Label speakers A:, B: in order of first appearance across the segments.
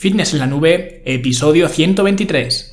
A: Fitness en la Nube, episodio 123.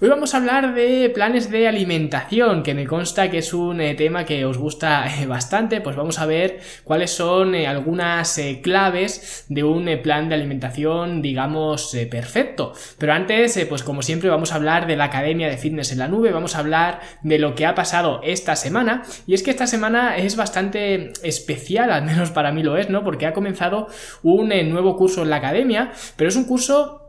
A: Hoy vamos a hablar de planes de alimentación, que me consta que es un eh, tema que os gusta eh, bastante, pues vamos a ver cuáles son eh, algunas claves de un plan de alimentación, digamos, perfecto. Pero antes, pues como siempre, vamos a hablar de la Academia de Fitness en la Nube, vamos a hablar de lo que ha pasado esta semana, y es que esta semana es bastante especial, al menos para mí lo es, ¿no? Porque ha comenzado un nuevo curso en la Academia, pero es un curso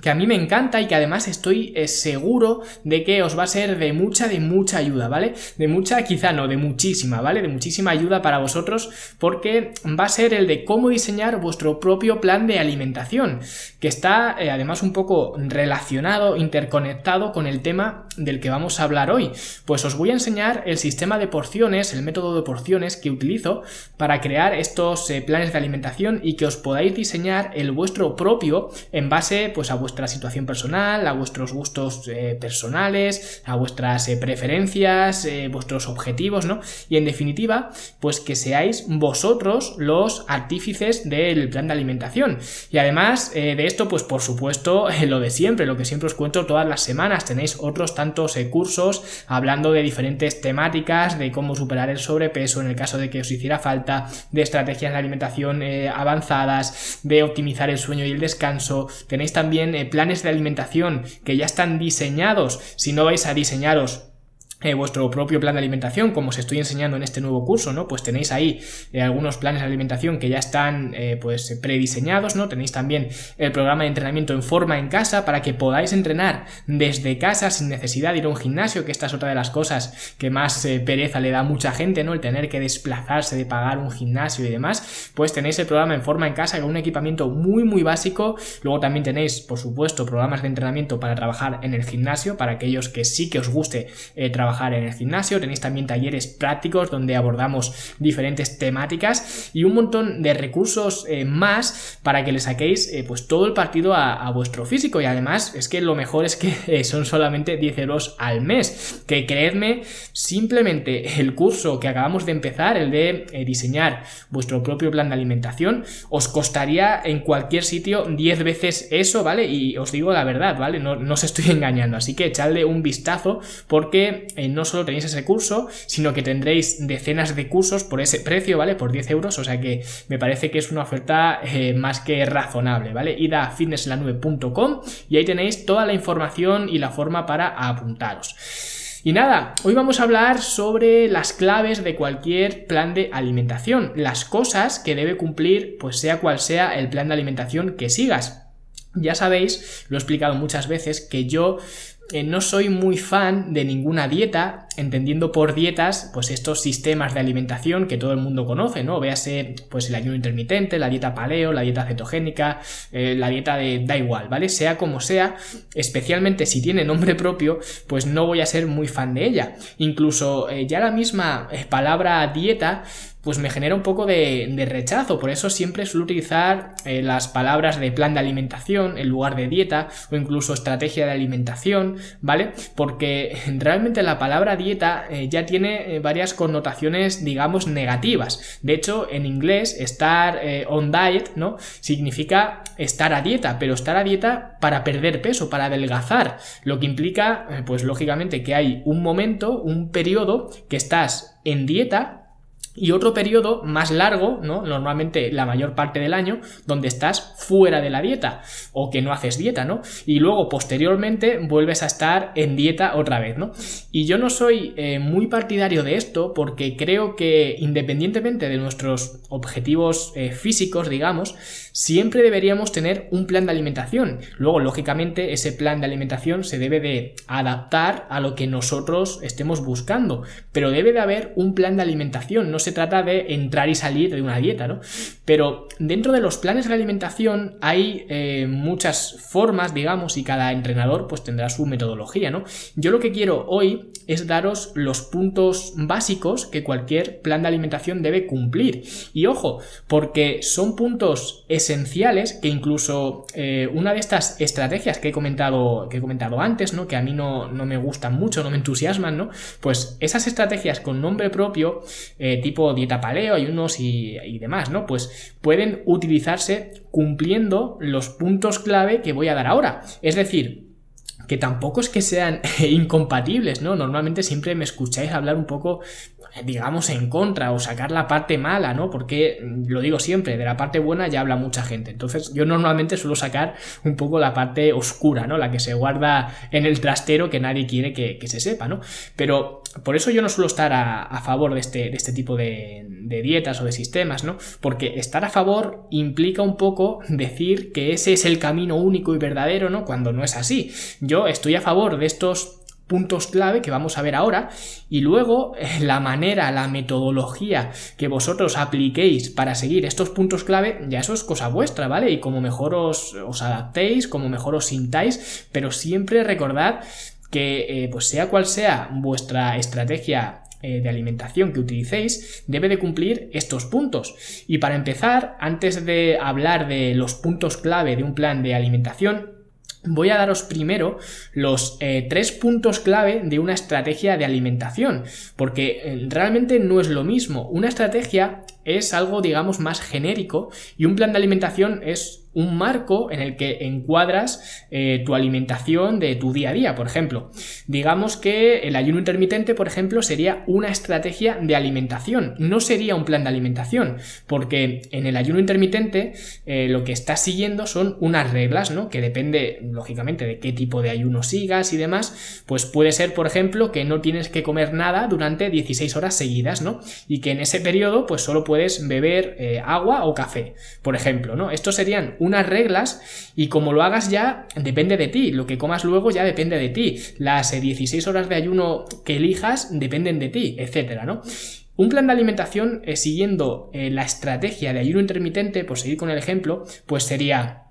A: que a mí me encanta y que además estoy eh, seguro de que os va a ser de mucha, de mucha ayuda, ¿vale? De mucha, quizá no, de muchísima, ¿vale? De muchísima ayuda para vosotros porque va a ser el de cómo diseñar vuestro propio plan de alimentación, que está eh, además un poco relacionado, interconectado con el tema del que vamos a hablar hoy. Pues os voy a enseñar el sistema de porciones, el método de porciones que utilizo para crear estos eh, planes de alimentación y que os podáis diseñar el vuestro propio en base pues a vuestra situación personal, a vuestros gustos eh, personales, a vuestras eh, preferencias, eh, vuestros objetivos, ¿no? Y en definitiva, pues que seáis vosotros los artífices del plan de alimentación. Y además de esto, pues por supuesto, lo de siempre, lo que siempre os cuento todas las semanas, tenéis otros tantos cursos hablando de diferentes temáticas, de cómo superar el sobrepeso en el caso de que os hiciera falta, de estrategias de alimentación avanzadas, de optimizar el sueño y el descanso. Tenéis también eh, planes de alimentación que ya están diseñados, si no vais a diseñaros eh, vuestro propio plan de alimentación, como os estoy enseñando en este nuevo curso, ¿no? Pues tenéis ahí eh, algunos planes de alimentación que ya están eh, pues prediseñados, ¿no? Tenéis también el programa de entrenamiento en forma en casa para que podáis entrenar desde casa sin necesidad de ir a un gimnasio, que esta es otra de las cosas que más pereza le da a mucha gente, ¿no? El tener que desplazarse, de pagar un gimnasio y demás, pues tenéis el programa en forma en casa con un equipamiento muy muy básico, luego también tenéis, por supuesto, programas de entrenamiento para trabajar en el gimnasio, para aquellos que sí que os guste trabajar en el gimnasio, tenéis también talleres prácticos donde abordamos diferentes temáticas y un montón de recursos eh, más para que le saquéis eh, pues todo el partido a, vuestro físico y además es que lo mejor es que eh, son solamente 10 euros al mes, que creedme, simplemente el curso que acabamos de empezar, el de diseñar vuestro propio plan de alimentación, os costaría en cualquier sitio 10 veces eso, ¿vale? Y os digo la verdad, ¿vale? No, no os estoy engañando, así que echadle un vistazo porque eh, no solo tenéis ese curso, sino que tendréis decenas de cursos por ese precio, ¿vale? Por 10 euros, o sea que me parece que es una oferta eh, más que razonable, ¿vale? Id a fitnesslanube.com y ahí tenéis toda la información y la forma para apuntaros. Y nada, hoy vamos a hablar sobre las claves de cualquier plan de alimentación, las cosas que debe cumplir, pues sea cual sea el plan de alimentación que sigas. Ya sabéis, lo he explicado muchas veces, que yo eh, no soy muy fan de ninguna dieta, entendiendo por dietas, pues estos sistemas de alimentación que todo el mundo conoce, ¿no? Véase, pues el ayuno intermitente, la dieta paleo, la dieta cetogénica, eh, la dieta de da igual, ¿vale? Sea como sea, especialmente si tiene nombre propio, pues no voy a ser muy fan de ella. Incluso eh, ya la misma palabra dieta pues me genera un poco de, rechazo. Por eso siempre suelo utilizar eh, las palabras de plan de alimentación en lugar de dieta o incluso estrategia de alimentación, ¿vale? Porque realmente la palabra dieta eh, ya tiene eh, varias connotaciones, digamos, negativas. De hecho, en inglés, estar on diet, ¿no? Significa estar a dieta, pero estar a dieta para perder peso, para adelgazar. Lo que implica, pues lógicamente, que hay un momento, un periodo que estás en dieta y otro periodo más largo, ¿no? Normalmente la mayor parte del año, donde estás fuera de la dieta o que no haces dieta, ¿no? Y luego posteriormente vuelves a estar en dieta otra vez, ¿no? Y yo no soy eh, muy partidario de esto porque creo que independientemente de nuestros objetivos eh, físicos, digamos, siempre deberíamos tener un plan de alimentación. Luego, lógicamente, ese plan de alimentación se debe de adaptar a lo que nosotros estemos buscando, pero debe de haber un plan de alimentación, no trata de entrar y salir de una dieta, ¿no? Pero dentro de los planes de alimentación hay eh, muchas formas, digamos, y cada entrenador pues tendrá su metodología, ¿no? Yo lo que quiero hoy es daros los puntos básicos que cualquier plan de alimentación debe cumplir. Y ojo, porque son puntos esenciales que incluso eh, una de estas estrategias que he comentado, que he comentado antes, ¿no? Que a mí no, no me gustan mucho, no me entusiasman, ¿no? Pues esas estrategias con nombre propio, eh, tipo dieta paleo, ayunos y, y demás, ¿no? Pues pueden utilizarse cumpliendo los puntos clave que voy a dar ahora. Es decir, que tampoco es que sean incompatibles, ¿no? Normalmente siempre me escucháis hablar un poco, digamos, en contra o sacar la parte mala, ¿no? Porque, lo digo siempre, de la parte buena ya habla mucha gente. Entonces, yo normalmente suelo sacar un poco la parte oscura, ¿no? La que se guarda en el trastero que nadie quiere que, se sepa, ¿no? Pero por eso yo no suelo estar a, favor de este, de este tipo de, dietas o de sistemas, ¿no? Porque estar a favor implica un poco decir que ese es el camino único y verdadero, ¿no? Cuando no es así. Yo estoy a favor de estos puntos clave que vamos a ver ahora y luego eh, la manera, la metodología que vosotros apliquéis para seguir estos puntos clave, ya eso es cosa vuestra, ¿vale? Y como mejor os, os adaptéis, como mejor os sintáis, pero siempre recordad que eh, pues sea cual sea vuestra estrategia eh, de alimentación que utilicéis debe de cumplir estos puntos. Y para empezar, antes de hablar de los puntos clave de un plan de alimentación, Voy a daros primero los eh, tres puntos clave de una estrategia de alimentación, porque realmente no es lo mismo. Una estrategia es algo, digamos, más genérico y un plan de alimentación es un marco en el que encuadras eh, tu alimentación de tu día a día, por ejemplo. Digamos que el ayuno intermitente, por ejemplo, sería una estrategia de alimentación, no sería un plan de alimentación, porque en el ayuno intermitente eh, lo que estás siguiendo son unas reglas, ¿no? Que depende, lógicamente, de qué tipo de ayuno sigas y demás, pues puede ser, por ejemplo, que no tienes que comer nada durante 16 horas seguidas, ¿no? Y que en ese periodo, pues solo puedes beber eh, agua o café, por ejemplo, ¿no? Estos serían unas reglas y como lo hagas ya depende de ti, lo que comas luego ya depende de ti, las 16 eh, horas de ayuno que elijas dependen de ti, etcétera, ¿no? Un plan de alimentación eh, siguiendo eh, la estrategia de ayuno intermitente, por seguir con el ejemplo, pues sería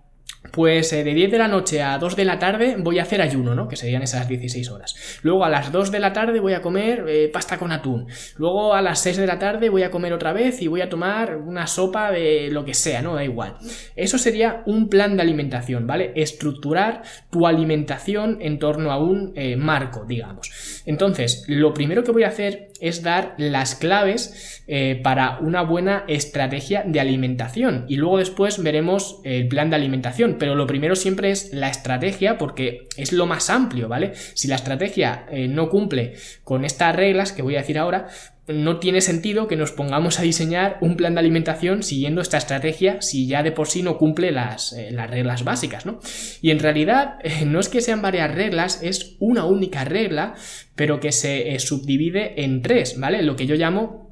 A: pues eh, de 10 de la noche a 2 de la tarde voy a hacer ayuno, ¿no? Que serían esas 16 horas. Luego a las 2 de la tarde voy a comer eh, pasta con atún. Luego a las 6 de la tarde voy a comer otra vez y voy a tomar una sopa de lo que sea, ¿no? Da igual. Eso sería un plan de alimentación, ¿vale? Estructurar tu alimentación en torno a un eh, marco, digamos. Entonces, lo primero que voy a hacer es dar las claves para una buena estrategia de alimentación. Y luego después veremos el plan de alimentación pero lo primero siempre es la estrategia porque es lo más amplio, ¿vale? Si la estrategia eh, no cumple con estas reglas que voy a decir ahora, no tiene sentido que nos pongamos a diseñar un plan de alimentación siguiendo esta estrategia si ya de por sí no cumple las, eh, reglas básicas, ¿no? Y en realidad eh, no es que sean varias reglas, es una única regla, pero que se subdivide en tres, ¿vale? Lo que yo llamo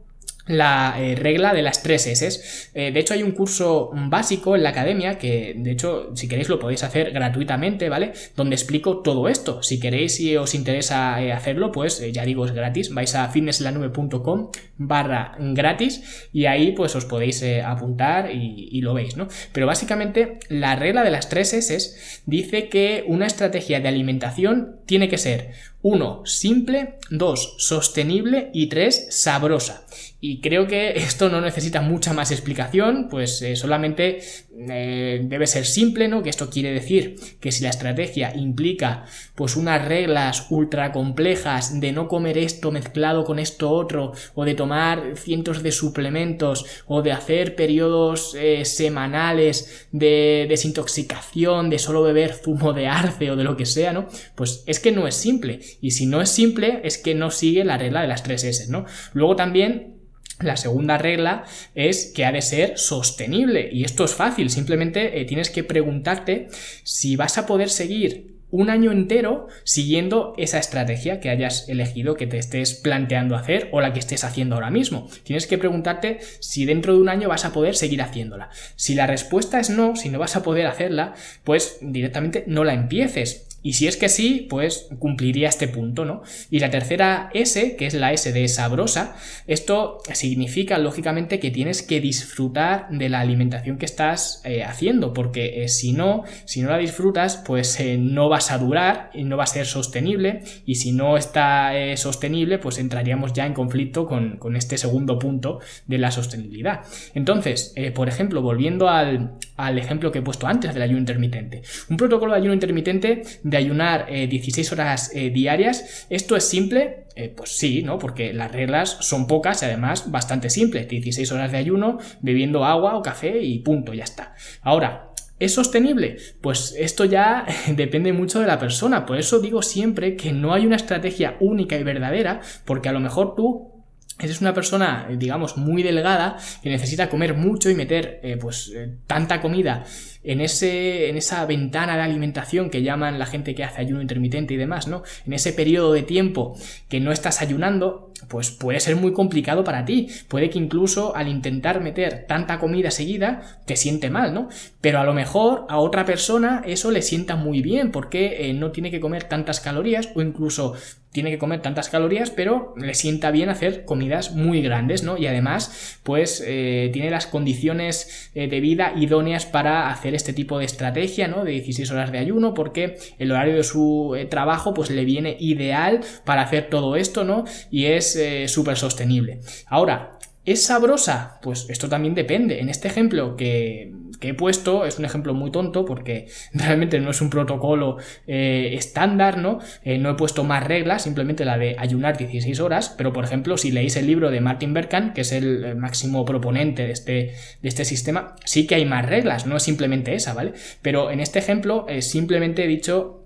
A: la eh, regla de las tres S. Eh, de hecho, hay un curso básico en la academia que, de hecho, si queréis lo podéis hacer gratuitamente, ¿vale? Donde explico todo esto. Si queréis y os interesa eh, hacerlo, pues ya digo, es gratis. Vais a fitnesslanube.com barra gratis y ahí pues os podéis apuntar y, y, lo veis, ¿no? Pero básicamente la regla de las tres S dice que una estrategia de alimentación tiene que ser 1. Simple, 2. Sostenible y 3. Sabrosa. Y creo que esto no necesita mucha más explicación, pues eh, solamente eh, debe ser simple, ¿no? Que esto quiere decir que si la estrategia implica pues unas reglas ultra complejas de no comer esto mezclado con esto otro, o de tomar cientos de suplementos, o de hacer periodos eh, semanales de desintoxicación, de solo beber zumo de arce o de lo que sea, ¿no? Pues es que no es simple. Y si no es simple, es que no sigue la regla de las tres S, ¿no? Luego también la segunda regla es que ha de ser sostenible y esto es fácil, simplemente eh, tienes que preguntarte si vas a poder seguir un año entero siguiendo esa estrategia que hayas elegido, que te estés planteando hacer o la que estés haciendo ahora mismo. Tienes que preguntarte si dentro de un año vas a poder seguir haciéndola. Si la respuesta es no, si no vas a poder hacerla, pues directamente no la empieces Y si es que sí, pues cumpliría este punto, ¿no? Y la tercera S, que es la S de sabrosa, esto significa lógicamente que tienes que disfrutar de la alimentación que estás eh, haciendo, porque eh, si no, si no la disfrutas, pues eh, no vas a durar y no va a ser sostenible, y si no está sostenible, pues entraríamos ya en conflicto con, con, este segundo punto de la sostenibilidad. Entonces, por ejemplo, volviendo al, al ejemplo que he puesto antes del ayuno intermitente, un protocolo de ayuno intermitente ayunar 16 horas diarias, esto es simple, pues sí, ¿no? Porque las reglas son pocas y además bastante simples, 16 horas de ayuno, bebiendo agua o café y punto, ya está. Ahora, ¿Es sostenible? Pues esto ya depende mucho de la persona. Por eso digo siempre que no hay una estrategia única y verdadera, porque a lo mejor tú Eres una persona, digamos, muy delgada que necesita comer mucho y meter eh, pues eh, tanta comida en, ese, en esa ventana de alimentación que llaman la gente que hace ayuno intermitente y demás, ¿no? En ese periodo de tiempo que no estás ayunando, pues puede ser muy complicado para ti. Puede que incluso al intentar meter tanta comida seguida te siente mal, ¿no? Pero a lo mejor a otra persona eso le sienta muy bien porque eh, no tiene que comer tantas calorías o incluso tiene que comer tantas calorías, pero le sienta bien hacer comidas muy grandes, ¿no? Y además, pues eh, tiene las condiciones eh, de vida idóneas para hacer este tipo de estrategia, ¿no? De 16 horas de ayuno, porque el horario de su trabajo pues le viene ideal para hacer todo esto, ¿no? Y es eh, súper sostenible. Ahora, ¿Es sabrosa? Pues esto también depende. En este ejemplo que, he puesto es un ejemplo muy tonto porque realmente no es un protocolo eh, estándar, ¿no? Eh, no he puesto más reglas, simplemente la de ayunar 16 horas, pero por ejemplo si leéis el libro de Martin Berkan, que es el máximo proponente de este, de este sistema, sí que hay más reglas, no es simplemente esa, ¿vale? Pero en este ejemplo eh, simplemente he dicho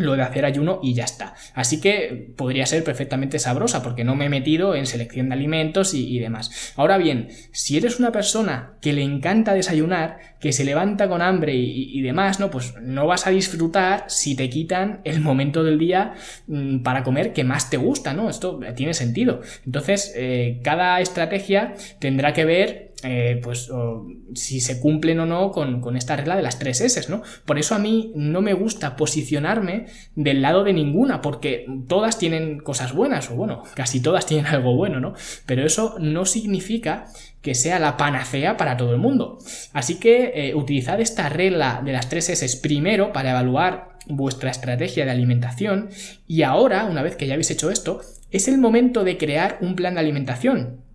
A: lo de hacer ayuno y ya está. Así que podría ser perfectamente sabrosa porque no me he metido en selección de alimentos y, demás. Ahora bien, si eres una persona que le encanta desayunar, que se levanta con hambre y, demás, ¿no? Pues no vas a disfrutar si te quitan el momento del día mm, para comer que más te gusta, ¿no? Esto tiene sentido. Entonces, eh, cada estrategia tendrá que ver eh, pues si se cumplen o no con, esta regla de las tres S, ¿no? Por eso a mí no me gusta posicionarme del lado de ninguna, porque todas tienen cosas buenas, o bueno, casi todas tienen algo bueno, ¿no? Pero eso no significa que sea la panacea para todo el mundo. Así que eh, utilizad esta regla de las tres S primero para evaluar vuestra estrategia de alimentación y ahora, una vez que ya habéis hecho esto, es el momento de crear un plan de alimentación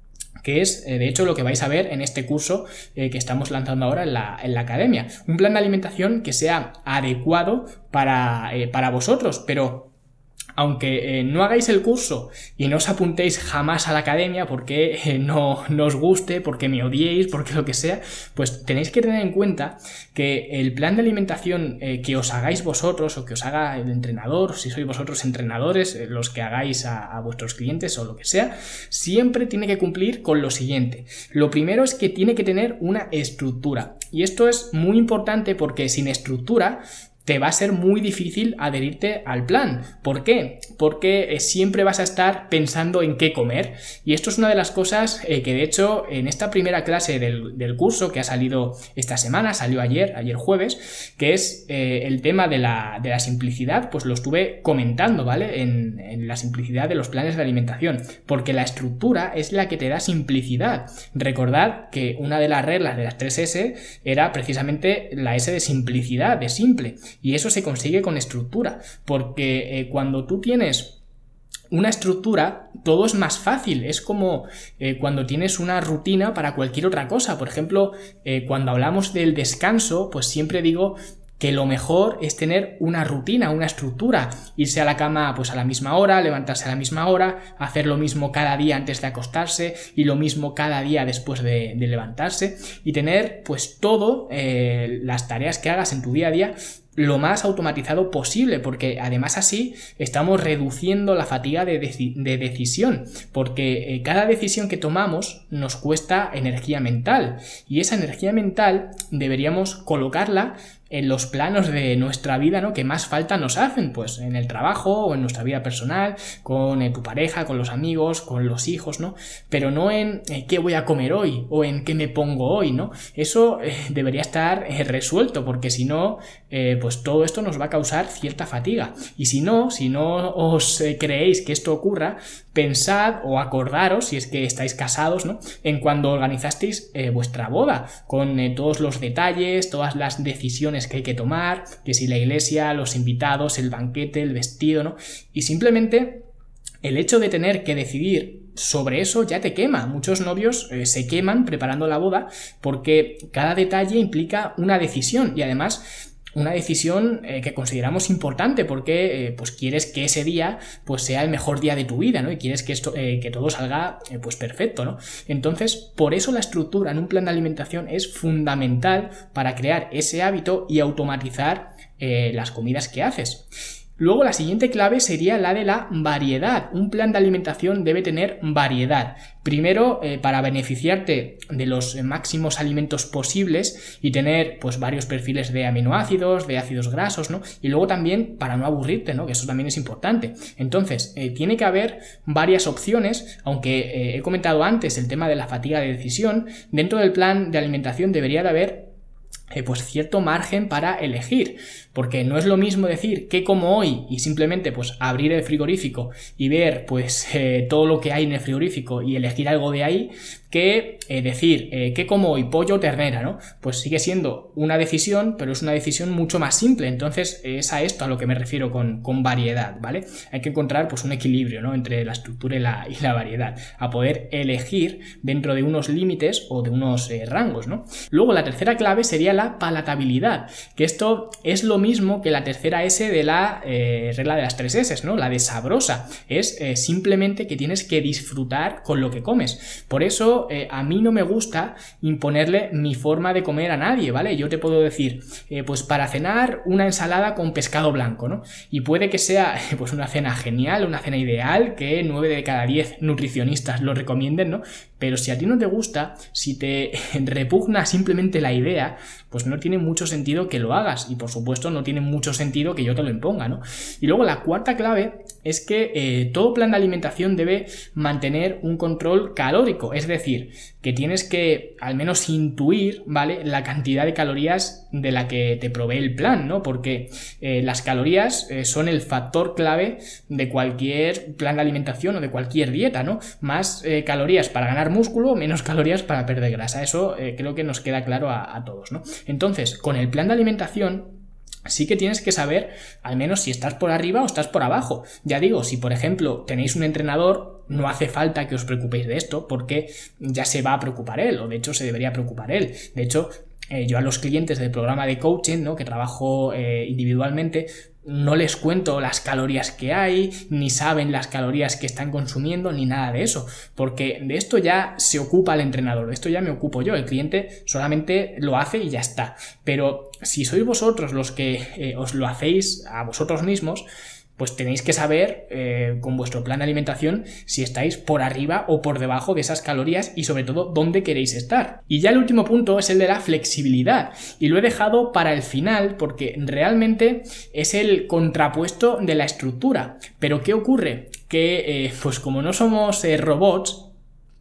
A: que es eh, de hecho lo que vais a ver en este curso eh, que estamos lanzando ahora en la, en la, academia. Un plan de alimentación que sea adecuado para, eh, para vosotros, pero aunque eh, no hagáis el curso y no os apuntéis jamás a la academia porque eh, no, os guste, porque me odiéis, porque lo que sea, pues tenéis que tener en cuenta que el plan de alimentación eh, que os hagáis vosotros o que os haga el entrenador, si sois vosotros entrenadores, los que hagáis a, a vuestros clientes o lo que sea, siempre tiene que cumplir con lo siguiente. Lo primero es que tiene que tener una estructura. Y esto es muy importante porque sin estructura te va a ser muy difícil adherirte al plan. ¿Por qué? Porque eh, siempre vas a estar pensando en qué comer. Y esto es una de las cosas eh, que de hecho en esta primera clase del, curso que ha salido esta semana, salió ayer, ayer jueves, que es eh, el tema de la, de la, simplicidad, pues lo estuve comentando, ¿vale? En, en la simplicidad de los planes de alimentación. Porque la estructura es la que te da simplicidad. Recordad que una de las reglas de las 3S era precisamente la S de simplicidad, de simple. Y eso se consigue con estructura, porque eh, cuando tú tienes una estructura, todo es más fácil. Es como eh, cuando tienes una rutina para cualquier otra cosa. Por ejemplo, eh, cuando hablamos del descanso, pues siempre digo que lo mejor es tener una rutina, una estructura, irse a la cama pues a la misma hora, levantarse a la misma hora, hacer lo mismo cada día antes de acostarse y lo mismo cada día después de, levantarse y tener pues todo eh, las tareas que hagas en tu día a día lo más automatizado posible, porque además así estamos reduciendo la fatiga de, decisión, porque eh, cada decisión que tomamos nos cuesta energía mental y esa energía mental deberíamos colocarla en los planos de nuestra vida, ¿no? Que más falta nos hacen, pues en el trabajo o en nuestra vida personal, con eh, tu pareja, con los amigos, con los hijos, ¿no? Pero no en eh, qué voy a comer hoy o en qué me pongo hoy, ¿no? Eso debería estar resuelto, porque si no, pues todo esto nos va a causar cierta fatiga. Y si no, si no os eh, creéis que esto ocurra, pensad o acordaros, si es que estáis casados, ¿no? En cuando organizasteis eh, vuestra boda, con todos los detalles, todas las decisiones que hay que tomar, que si la iglesia, los invitados, el banquete, el vestido, ¿no? Y simplemente el hecho de tener que decidir sobre eso ya te quema. Muchos novios eh, se queman preparando la boda porque cada detalle implica una decisión y además una decisión eh, que consideramos importante porque eh, pues quieres que ese día pues sea el mejor día de tu vida, ¿no? Y quieres que esto que todo salga pues perfecto, ¿no? Entonces, por eso la estructura en un plan de alimentación es fundamental para crear ese hábito y automatizar las comidas que haces. Luego la siguiente clave sería la de la variedad. Un plan de alimentación debe tener variedad. Primero, eh, para beneficiarte de los máximos alimentos posibles y tener pues varios perfiles de aminoácidos, de ácidos grasos, ¿no? Y luego también para no aburrirte, ¿no? Que eso también es importante. Entonces, eh, tiene que haber varias opciones, aunque eh, he comentado antes el tema de la fatiga de decisión, dentro del plan de alimentación debería de haber pues cierto margen para elegir. Porque no es lo mismo decir que como hoy y simplemente pues abrir el frigorífico y ver pues eh, todo lo que hay en el frigorífico y elegir algo de ahí que eh, decir eh, que como hoy pollo ternera, ¿no? Pues sigue siendo una decisión, pero es una decisión mucho más simple. Entonces es a esto a lo que me refiero con, variedad, ¿vale? Hay que encontrar pues un equilibrio, ¿no? Entre la estructura y la, variedad, a poder elegir dentro de unos límites o de unos rangos, ¿no? Luego la tercera clave sería la palatabilidad, que esto es lo mismo que la tercera S de la eh, regla de las tres S, ¿no? La de sabrosa. Es eh, simplemente que tienes que disfrutar con lo que comes. Por eso eh, a mí no me gusta imponerle mi forma de comer a nadie, ¿vale? Yo te puedo decir, pues para cenar una ensalada con pescado blanco, ¿no? Y puede que sea pues una cena genial, una cena ideal, que 9 de cada 10 nutricionistas lo recomienden, ¿no? Pero si a ti no te gusta, si te repugna simplemente la idea, pues no tiene mucho sentido que lo hagas. Y por supuesto no tiene mucho sentido que yo te lo imponga, ¿no? Y luego la cuarta clave es que eh, todo plan de alimentación debe mantener un control calórico. Es decir, que tienes que al menos intuir, ¿vale? La cantidad de calorías de la que te provee el plan, ¿no? Porque eh, las calorías eh, son el factor clave de cualquier plan de alimentación o de cualquier dieta, ¿no? Más calorías para ganar músculo, menos calorías para perder grasa. Eso creo que nos queda claro a, a todos, ¿no? Entonces, con el plan de alimentación sí que tienes que saber al menos si estás por arriba o estás por abajo. Ya digo, si por ejemplo tenéis un entrenador, no hace falta que os preocupéis de esto porque ya se va a preocupar él, o de hecho se debería preocupar él. De hecho, eh, yo a los clientes del programa de coaching, ¿no? que trabajo eh, individualmente, no les cuento las calorías que hay, ni saben las calorías que están consumiendo, ni nada de eso, porque de esto ya se ocupa el entrenador, de esto ya me ocupo yo, el cliente solamente lo hace y ya está. Pero si sois vosotros los que eh, os lo hacéis a vosotros mismos, pues tenéis que saber eh, con vuestro plan de alimentación si estáis por arriba o por debajo de esas calorías y sobre todo dónde queréis estar. Y ya el último punto es el de la flexibilidad y lo he dejado para el final porque realmente es el contrapuesto de la estructura. Pero ¿qué ocurre? Que eh, pues como no somos eh, robots,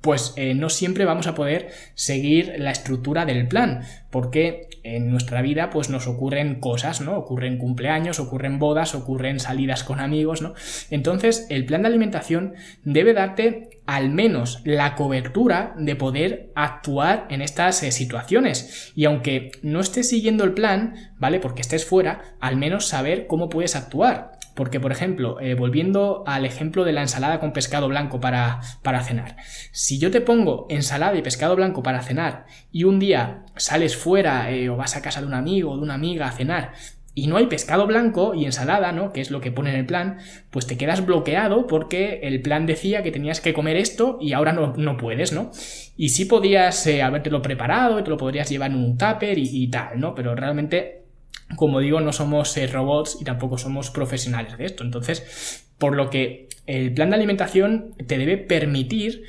A: pues eh, no siempre vamos a poder seguir la estructura del plan, porque en nuestra vida pues nos ocurren cosas, ¿no? Ocurren cumpleaños, ocurren bodas, ocurren salidas con amigos, ¿no? Entonces, el plan de alimentación debe darte al menos la cobertura de poder actuar en estas eh, situaciones. Y aunque no estés siguiendo el plan, ¿vale? Porque estés fuera, al menos saber cómo puedes actuar. Porque, por ejemplo, eh, volviendo al ejemplo de la ensalada con pescado blanco para, para cenar. Si yo te pongo ensalada y pescado blanco para cenar y un día sales fuera eh, o vas a casa de un amigo o de una amiga a cenar y no hay pescado blanco y ensalada, ¿no? Que es lo que pone en el plan, pues te quedas bloqueado porque el plan decía que tenías que comer esto y ahora no, no puedes, ¿no? Y sí podías eh, habértelo preparado y te lo podrías llevar en un tupper y, y tal, ¿no? Pero realmente como digo, no somos eh, robots y tampoco somos profesionales de esto. Entonces, por lo que el plan de alimentación te debe permitir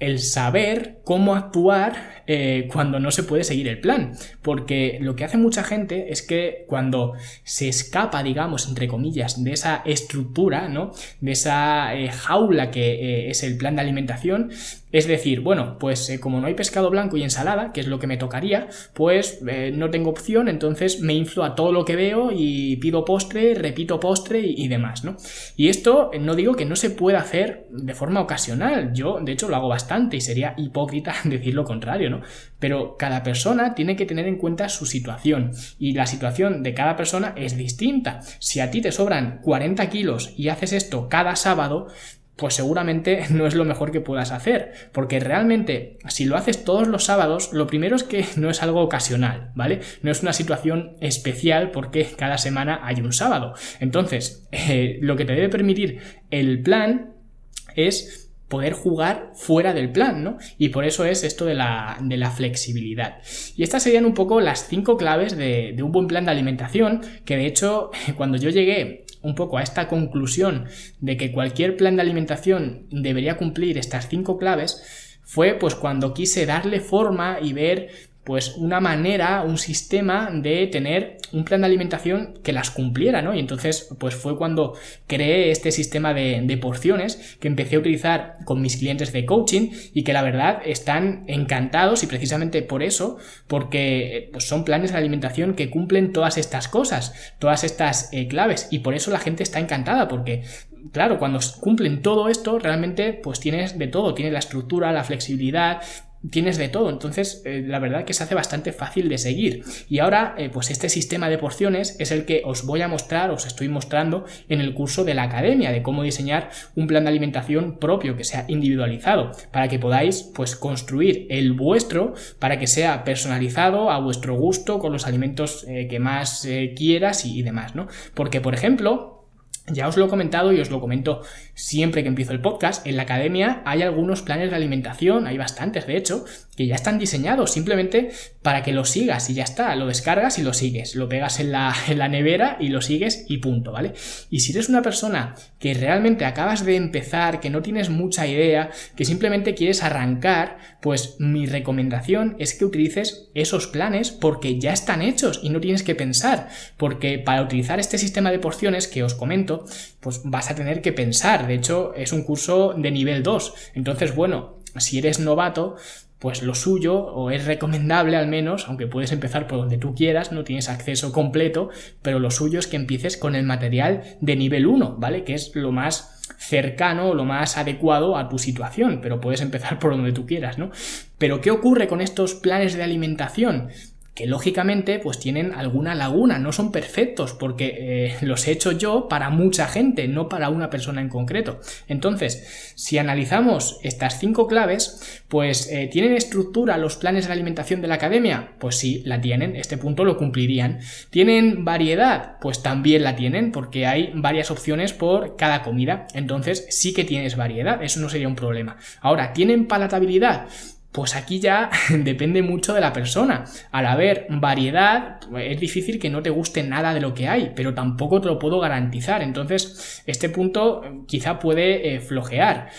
A: el saber cómo actuar eh, cuando no se puede seguir el plan. Porque lo que hace mucha gente es que cuando se escapa, digamos, entre comillas, de esa estructura, ¿no? De esa eh, jaula que es el plan de alimentación, es decir, bueno, pues eh, como no hay pescado blanco y ensalada, que es lo que me tocaría, pues eh, no tengo opción, entonces me inflo a todo lo que veo y pido postre, repito postre y, y demás, ¿no? Y esto no digo que no se pueda hacer de forma ocasional, yo de hecho lo hago bastante y sería hipócrita decir lo contrario, ¿no? Pero cada persona tiene que tener en cuenta su situación y la situación de cada persona es distinta. Si a ti te sobran 40 kilos y haces esto cada sábado, pues seguramente no es lo mejor que puedas hacer, porque realmente si lo haces todos los sábados, lo primero es que no es algo ocasional, ¿vale? No es una situación especial porque cada semana hay un sábado. Entonces, eh, lo que te debe permitir el plan es poder jugar fuera del plan, ¿no? Y por eso es esto de la, de la flexibilidad. Y estas serían un poco las cinco claves de, de un buen plan de alimentación, que de hecho, cuando yo llegué un poco a esta conclusión de que cualquier plan de alimentación debería cumplir estas cinco claves, fue pues cuando quise darle forma y ver pues una manera, un sistema de tener un plan de alimentación que las cumpliera, ¿no? Y entonces, pues fue cuando creé este sistema de, porciones que empecé a utilizar con mis clientes de coaching y que la verdad están encantados y precisamente por eso, porque pues son planes de alimentación que cumplen todas estas cosas, todas estas eh, claves y por eso la gente está encantada porque claro, cuando cumplen todo esto, realmente pues tienes de todo, tienes la estructura, la flexibilidad, tienes de todo, entonces eh, la verdad que se hace bastante fácil de seguir. Y ahora, eh, pues este sistema de porciones es el que os voy a mostrar, os estoy mostrando en el curso de la academia, de cómo diseñar un plan de alimentación propio que sea individualizado, para que podáis pues construir el vuestro, para que sea personalizado a vuestro gusto, con los alimentos eh, que más quieras y, y demás, ¿no? Porque, por ejemplo, ya os lo he comentado y os lo comento siempre que empiezo el podcast. En la academia hay algunos planes de alimentación, hay bastantes de hecho, que ya están diseñados simplemente para que lo sigas y ya está. Lo descargas y lo sigues. Lo pegas en la, en la nevera y lo sigues y punto, ¿vale? Y si eres una persona que realmente acabas de empezar, que no tienes mucha idea, que simplemente quieres arrancar, pues mi recomendación es que utilices esos planes porque ya están hechos y no tienes que pensar. Porque para utilizar este sistema de porciones que os comento, pues vas a tener que pensar. De hecho, es un curso de nivel 2. Entonces, bueno, si eres novato, pues lo suyo, o es recomendable al menos, aunque puedes empezar por donde tú quieras, no tienes acceso completo, pero lo suyo es que empieces con el material de nivel 1, ¿vale? Que es lo más cercano, lo más adecuado a tu situación, pero puedes empezar por donde tú quieras, ¿no? Pero ¿qué ocurre con estos planes de alimentación? Que lógicamente pues tienen alguna laguna, no son perfectos porque eh, los he hecho yo para mucha gente, no para una persona en concreto. Entonces, si analizamos estas cinco claves, pues eh, ¿tienen estructura los planes de alimentación de la academia? Pues sí, la tienen, este punto lo cumplirían. ¿Tienen variedad? Pues también la tienen porque hay varias opciones por cada comida, entonces sí que tienes variedad, eso no sería un problema. Ahora, ¿tienen palatabilidad? Pues aquí ya depende mucho de la persona. Al haber variedad, es difícil que no te guste nada de lo que hay, pero tampoco te lo puedo garantizar. Entonces, este punto eh, quizá puede eh, flojear.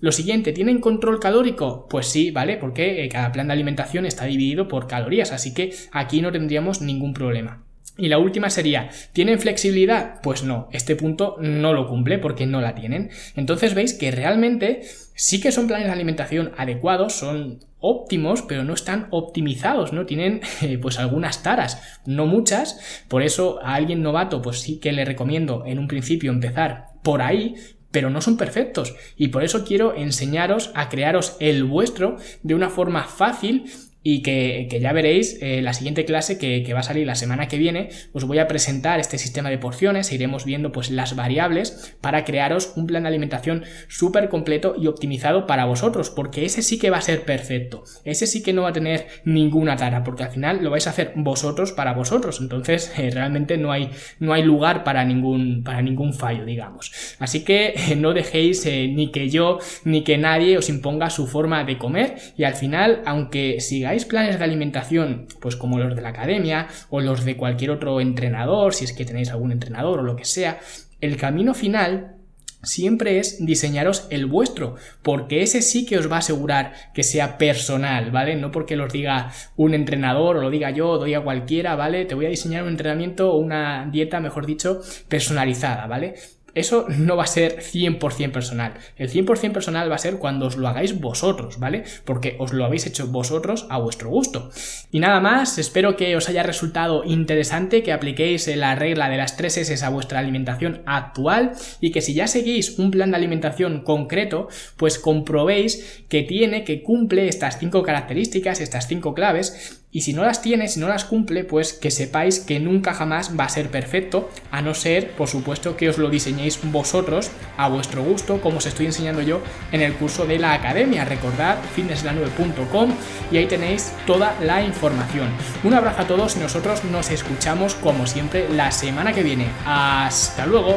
A: Lo siguiente, ¿tienen control calórico? Pues sí, ¿vale? Porque eh, cada plan de alimentación está dividido por calorías, así que aquí no tendríamos ningún problema. Y la última sería, ¿tienen flexibilidad? Pues no, este punto no lo cumple porque no la tienen. Entonces veis que realmente sí que son planes de alimentación adecuados, son óptimos, pero no están optimizados, ¿no? Tienen pues algunas taras, no muchas, por eso a alguien novato pues sí que le recomiendo en un principio empezar por ahí, pero no son perfectos y por eso quiero enseñaros a crearos el vuestro de una forma fácil y que, ya veréis eh, la siguiente clase que, va a salir la semana que viene os voy a presentar este sistema de porciones e iremos viendo pues las variables para crearos un plan de alimentación súper completo y optimizado para vosotros porque ese sí que va a ser perfecto ese sí que no va a tener ninguna tara porque al final lo vais a hacer vosotros para vosotros entonces eh, realmente no hay, no hay lugar para ningún, para ningún fallo digamos. Así que eh, no dejéis ni que yo ni que nadie os imponga su forma de comer y al final aunque sigáis planes de alimentación, pues como los de la academia o los de cualquier otro entrenador, si es que tenéis algún entrenador o lo que sea, el camino final siempre es diseñaros el vuestro, porque ese sí que os va a asegurar que sea personal, ¿vale? No porque los diga un entrenador o lo diga yo o doy a cualquiera, ¿vale? Te voy a diseñar un entrenamiento o una dieta, mejor dicho, personalizada, ¿vale? Eso no va a ser 100% personal. El 100% personal va a ser cuando os lo hagáis vosotros, ¿vale? Porque os lo habéis hecho vosotros a vuestro gusto. Y nada más, espero que os haya resultado interesante, que apliquéis la regla de las 3 S a vuestra alimentación actual y que si ya seguís un plan de alimentación concreto, pues comprobéis que tiene, que cumple estas 5 características, estas 5 claves y si no las tiene, si no las cumple, pues que sepáis que nunca jamás va a ser perfecto, a no ser, por supuesto, que os lo diseñéis vosotros a vuestro gusto, como os estoy enseñando yo en el curso de la academia. Recordad fitnesslanube.com y ahí tenéis toda la información. Un abrazo a todos y nosotros nos escuchamos como siempre la semana que viene. Hasta luego.